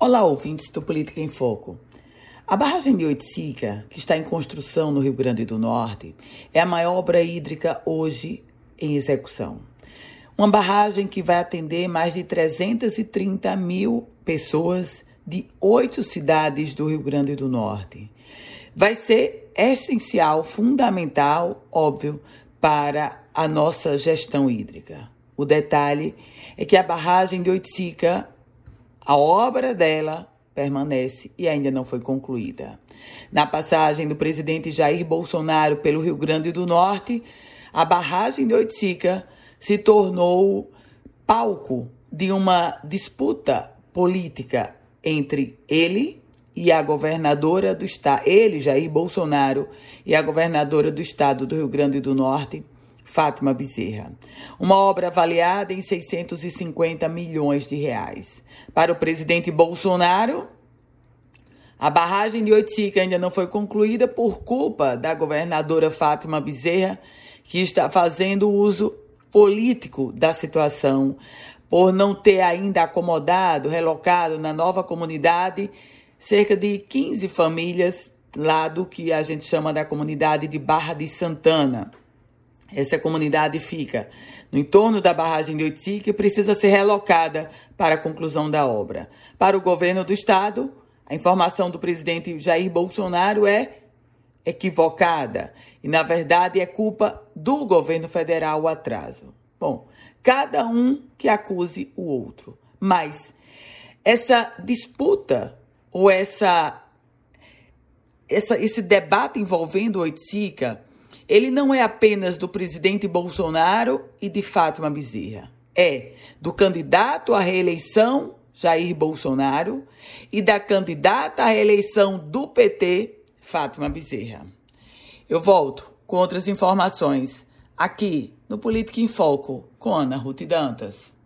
Olá, ouvintes do Política em Foco. A barragem de Oiticica, que está em construção no Rio Grande do Norte, é a maior obra hídrica hoje em execução. Uma barragem que vai atender mais de 330 mil pessoas de oito cidades do Rio Grande do Norte. Vai ser essencial, fundamental, óbvio, para a nossa gestão hídrica. O detalhe é que a barragem de Oiticica a obra dela permanece e ainda não foi concluída. Na passagem do presidente Jair Bolsonaro pelo Rio Grande do Norte, a barragem de Oiticica se tornou palco de uma disputa política entre ele e a governadora do estado, ele, Jair Bolsonaro, e a governadora do estado do Rio Grande do Norte, Fátima Bezerra. Uma obra avaliada em 650 milhões de reais. Para o presidente Bolsonaro, a barragem de Oitica ainda não foi concluída por culpa da governadora Fátima Bezerra, que está fazendo uso político da situação, por não ter ainda acomodado, relocado na nova comunidade cerca de 15 famílias lá do que a gente chama da comunidade de Barra de Santana. Essa comunidade fica no entorno da barragem de Oitica e precisa ser relocada para a conclusão da obra. Para o governo do estado, a informação do presidente Jair Bolsonaro é equivocada e, na verdade, é culpa do governo federal o atraso. Bom, cada um que acuse o outro. Mas essa disputa ou essa, essa esse debate envolvendo Oiticica ele não é apenas do presidente Bolsonaro e de Fátima Bezerra. É do candidato à reeleição, Jair Bolsonaro, e da candidata à reeleição do PT, Fátima Bezerra. Eu volto com outras informações aqui no Política em Foco com Ana Ruth Dantas.